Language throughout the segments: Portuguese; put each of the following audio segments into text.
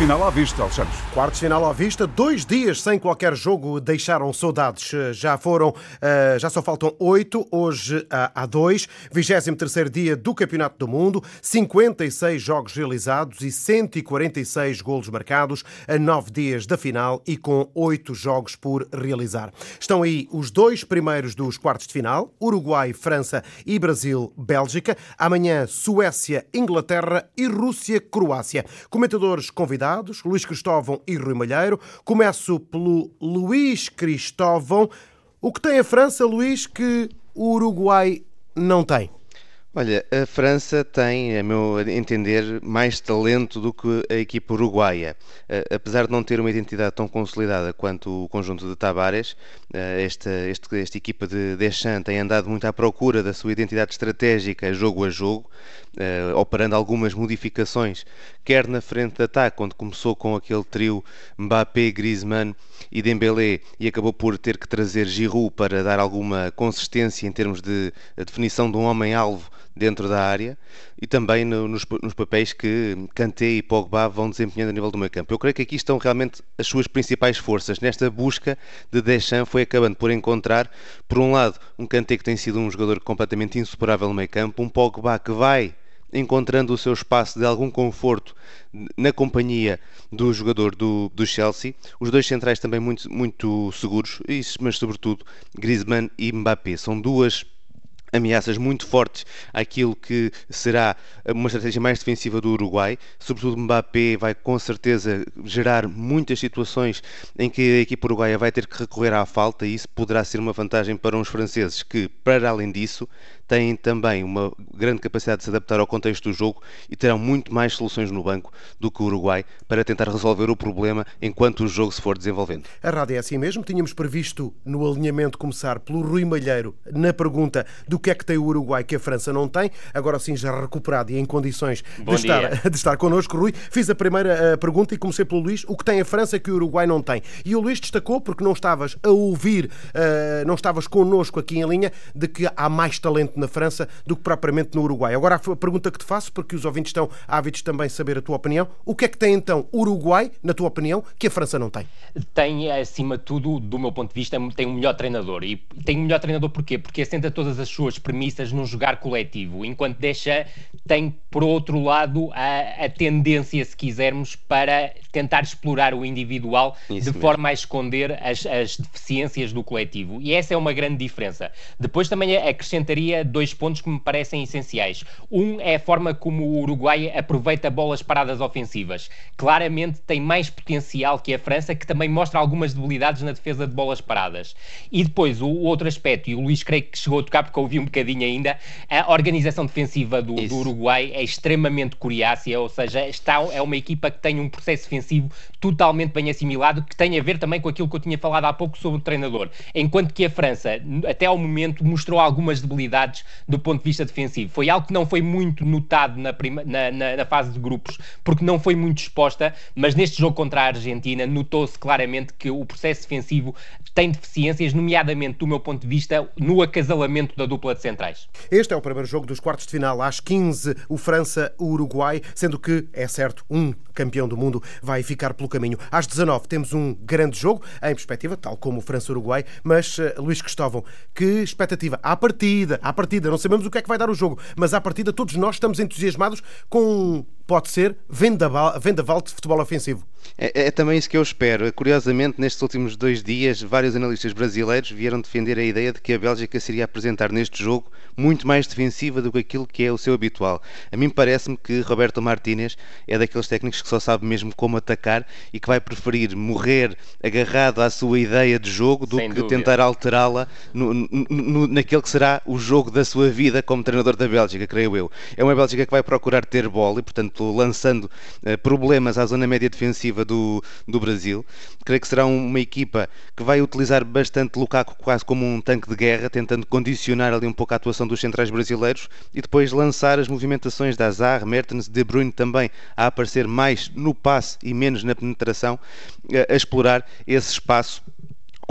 final à vista, Alexandre. Quartos de final à vista, dois dias sem qualquer jogo deixaram saudades. Já foram, eh, já só faltam oito, hoje há dois. 23 dia do Campeonato do Mundo, 56 jogos realizados e 146 golos marcados a nove dias da final e com oito jogos por realizar. Estão aí os dois primeiros dos quartos de final, Uruguai, França e Brasil, Bélgica. Amanhã, Suécia, Inglaterra e Rússia, Croácia. Comentadores convidados, Luís Cristóvão e Rui Malheiro. Começo pelo Luís Cristóvão. O que tem a França, Luís, que o Uruguai não tem? Olha, a França tem, a meu entender, mais talento do que a equipa uruguaia. Apesar de não ter uma identidade tão consolidada quanto o conjunto de Tabares, esta, esta, esta equipa de Deschamps tem andado muito à procura da sua identidade estratégica jogo a jogo, operando algumas modificações, quer na frente de ataque, onde começou com aquele trio Mbappé, Griezmann e Dembélé e acabou por ter que trazer Giroud para dar alguma consistência em termos de definição de um homem-alvo dentro da área e também no, nos, nos, papéis que Kanté e Pogba vão desempenhando a nível do meio campo. Eu creio que aqui estão realmente as suas principais forças. Nesta busca de Deschamps foi acabando por encontrar, por um lado, um Kanté que tem sido um jogador completamente insuperável no meio campo, um Pogba que vai encontrando o seu espaço de algum conforto na companhia do jogador do, do Chelsea. Os dois centrais também muito, muito seguros, mas sobretudo Griezmann e Mbappé. São duas ameaças muito fortes àquilo que será uma estratégia mais defensiva do Uruguai. Sobretudo Mbappé vai com certeza gerar muitas situações em que a equipa uruguaia vai ter que recorrer à falta e isso poderá ser uma vantagem para os franceses que, para além disso, têm também uma grande capacidade de se adaptar ao contexto do jogo e terão muito mais soluções no banco do que o Uruguai para tentar resolver o problema enquanto o jogo se for desenvolvendo. A rádio é assim mesmo. Tínhamos previsto no alinhamento começar pelo Rui Malheiro na pergunta do que é que tem o Uruguai que a França não tem. Agora sim, já recuperado e em condições de estar, de estar connosco, Rui. Fiz a primeira uh, pergunta e comecei pelo Luís. O que tem a França que o Uruguai não tem? E o Luís destacou, porque não estavas a ouvir, uh, não estavas connosco aqui em linha, de que há mais talento na França do que propriamente no Uruguai. Agora a pergunta que te faço, porque os ouvintes estão ávidos também de saber a tua opinião, o que é que tem então o Uruguai, na tua opinião, que a França não tem? Tem, acima de tudo, do meu ponto de vista, tem um melhor treinador. E tem um melhor treinador porquê? Porque assenta todas as suas premissas num jogar coletivo, enquanto deixa, tem, por outro lado, a, a tendência, se quisermos, para tentar explorar o individual Isso de mesmo. forma a esconder as, as deficiências do coletivo. E essa é uma grande diferença. Depois também acrescentaria dois pontos que me parecem essenciais. Um é a forma como o Uruguai aproveita bolas paradas ofensivas. Claramente tem mais potencial que a França, que também mostra algumas debilidades na defesa de bolas paradas. E depois, o, o outro aspecto, e o Luís creio que chegou a tocar porque ouvi um bocadinho ainda, a organização defensiva do, do Uruguai é extremamente coriácea, ou seja, está, é uma equipa que tem um processo defensivo totalmente bem assimilado, que tem a ver também com aquilo que eu tinha falado há pouco sobre o treinador. Enquanto que a França, até ao momento, mostrou algumas debilidades do ponto de vista defensivo. Foi algo que não foi muito notado na, prima, na, na, na fase de grupos, porque não foi muito exposta, mas neste jogo contra a Argentina notou-se claramente que o processo defensivo tem deficiências, nomeadamente do meu ponto de vista, no acasalamento da dupla de centrais. Este é o primeiro jogo dos quartos de final. Às 15, o França-Uruguai, sendo que, é certo, um campeão do mundo vai ficar pelo caminho. Às 19 temos um grande jogo, em perspectiva, tal como o França-Uruguai, mas, uh, Luís Cristóvão, que expectativa? À partida, à partida, não sabemos o que é que vai dar o jogo, mas à partida todos nós estamos entusiasmados com pode ser vendaval, vendaval de futebol ofensivo. É, é, também isso que eu espero. Curiosamente, nestes últimos dois dias, vários analistas brasileiros vieram defender a ideia de que a Bélgica seria apresentar neste jogo muito mais defensiva do que aquilo que é o seu habitual. A mim parece-me que Roberto Martínez é daqueles técnicos que só sabe mesmo como atacar e que vai preferir morrer agarrado à sua ideia de jogo do Sem que dúvida. tentar alterá-la no, no, naquele que será o jogo da sua vida como treinador da Bélgica, creio eu. É uma Bélgica que vai procurar ter bola e, portanto, lançando uh, problemas à zona média defensiva do, do Brasil. Creio que será uma equipa que vai utilizar bastante Lukaku quase como um tanque de guerra, tentando condicionar ali um pouco a atuação dos centrais brasileiros e depois lançar as movimentações da Azar, Mertens, De Bruyne também a aparecer mais no passe e menos na penetração, uh, a explorar esse espaço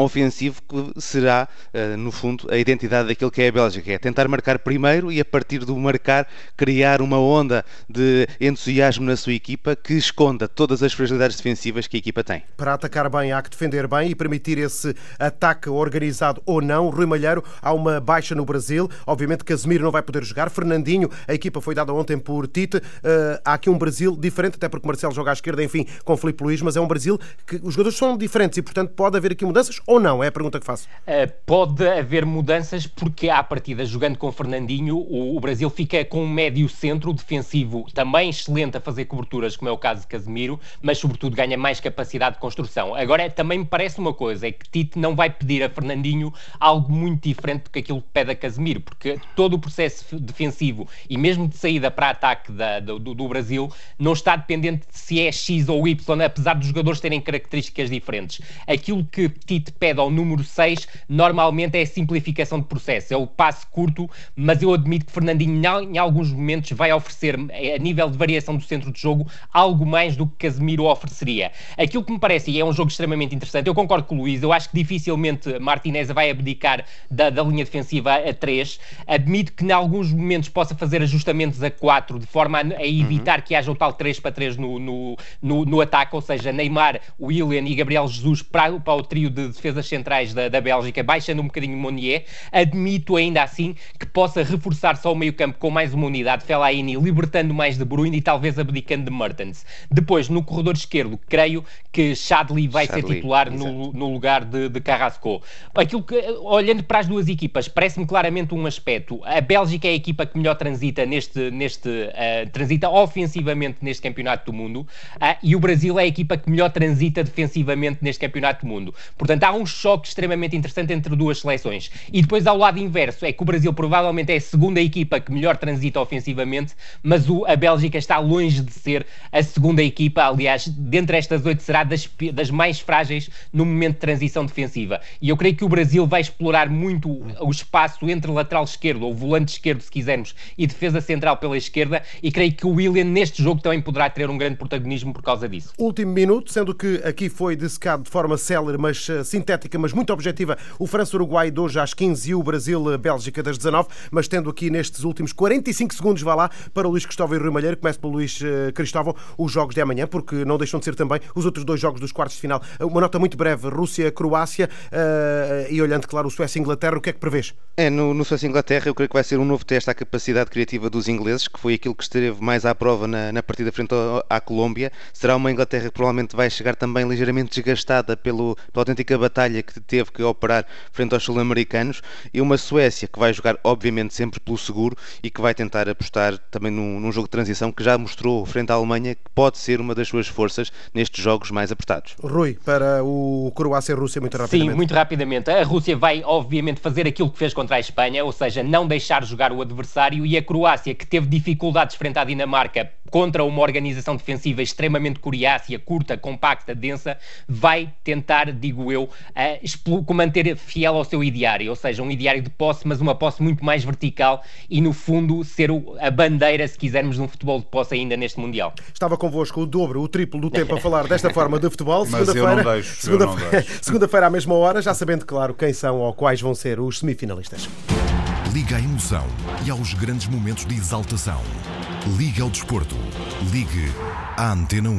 ofensivo que será, uh, no fundo, a identidade daquilo que é a Bélgica. É tentar marcar primeiro e, a partir do marcar, criar uma onda de entusiasmo na sua equipa que esconda todas as fragilidades defensivas que a equipa tem. Para atacar bem, há que defender bem e permitir esse ataque organizado ou não. Rui Malheiro, há uma baixa no Brasil. Obviamente, Casemiro não vai poder jogar. Fernandinho, a equipa foi dada ontem por Tite. Uh, há aqui um Brasil diferente, até porque Marcelo joga à esquerda, enfim, com Filipe Luís, mas é um Brasil que os jogadores são diferentes e, portanto, pode haver aqui mudanças ou não? É a pergunta que faço. Uh, pode haver mudanças porque, à partida, jogando com Fernandinho, o, o Brasil fica com um médio centro defensivo também excelente a fazer coberturas, como é o caso de Casemiro, mas, sobretudo, ganha mais capacidade de construção. Agora, também me parece uma coisa, é que Tite não vai pedir a Fernandinho algo muito diferente do que aquilo que pede a Casemiro, porque todo o processo defensivo e mesmo de saída para ataque da, do, do Brasil não está dependente de se é X ou Y, apesar dos jogadores terem características diferentes. Aquilo que Tite pede ao número 6 normalmente é a simplificação de processo, é o passe curto, mas eu admito que Fernandinho em alguns momentos vai oferecer, a nível de variação do centro de jogo, algo mais do que Casemiro ofereceria. Aquilo que me parece, e é um jogo extremamente interessante, eu concordo com o Luís, eu acho que dificilmente Martinez vai abdicar da, da linha defensiva a 3, admito que em alguns momentos possa fazer ajustamentos a 4, de forma a, a evitar uhum. que haja o tal 3 para 3 no, no, no, no ataque, ou seja, Neymar, William e Gabriel Jesus para, para o trio de defesas centrais da, da Bélgica, baixando um bocadinho Monier. Admito ainda assim que possa reforçar só o meio-campo com mais uma unidade, Fellaini, libertando mais de Bruyne e talvez abdicando de Mertens. Depois, no corredor esquerdo, creio que Chadli vai Chadli, ser titular no, no, lugar de, de Carrasco. Aquilo que, olhando para as duas equipas, parece-me claramente um aspecto. A Bélgica é a equipa que melhor transita neste, neste uh, transita ofensivamente neste campeonato do mundo uh, e o Brasil é a equipa que melhor transita defensivamente neste campeonato do mundo. Portanto, há um choque extremamente interessante entre duas seleções. E depois, ao lado inverso, é que o Brasil provavelmente é a segunda equipa que melhor transita ofensivamente, mas o, a Bélgica está longe de ser a segunda equipa. Aliás, dentre estas oito, será das, das mais frágeis no momento de transição defensiva. E eu creio que o Brasil vai explorar muito o espaço entre lateral esquerdo, ou volante esquerdo, se quisermos, e defesa central pela esquerda. E creio que o William, neste jogo, também poderá ter um grande protagonismo por causa disso. Último minuto, sendo que aqui foi dissecado de forma célere, mas uh, sintética, mas muito objetiva, o França-Uruguai de hoje às 15 e o Brasil-Bélgica das 19, mas tendo aqui nestes últimos 45 segundos, vá lá, para o Luís Cristóvão e Rui Malheiro, começo pelo Luís uh, Cristóvão, os jogos de amanhã, porque não deixam de ser também os outros dois jogos dos quartos de final. Uma nota muito breve, Rússia-Croácia uh, e olhando, claro, o Suécia-Inglaterra, o que é que prevês? É, no, no Suécia-Inglaterra eu creio que vai ser um novo teste à capacidade criativa dos ingleses, que foi aquilo que esteve mais à prova na, na partida frente à Colômbia. Será uma Inglaterra que provavelmente vai chegar também ligeiramente desgastada pelo, pela autêntica batalha que teve que operar frente aos sul-americanos e uma Suécia que vai jogar, obviamente, sempre pelo seguro e que vai tentar apostar também num, num jogo de transição que já mostrou frente à Alemanha que pode ser uma das suas forças nestes jogos mais apertados. Rui, para o Croácia-Rússia, muito rapidamente. Sim, muito rapidamente. A Rússia vai, obviamente, fazer aquilo que fez contra a Espanha, ou seja, não deixar jogar o adversário, e a Croácia, que teve dificuldades frente à Dinamarca contra uma organização defensiva extremamente coriácea, curta, compacta, densa, vai tentar, digo eu, uh, manter fiel ao seu ideário, ou seja, um ideário de posse, mas uma posse muito mais vertical e, no fundo, ser o, a bandeira, se quisermos, de um futebol de posse ainda neste Mundial. Estava convosco o dobro, o triplo do tempo a falar desta forma de futebol. Segunda-feira, segunda-feira, segunda-feira à mesma hora, já sabendo, claro, quem são ou quais vão ser os semifinalistas. Liga à emoção e aos grandes momentos de exaltação. Liga ao desporto. Ligue à Antena 1.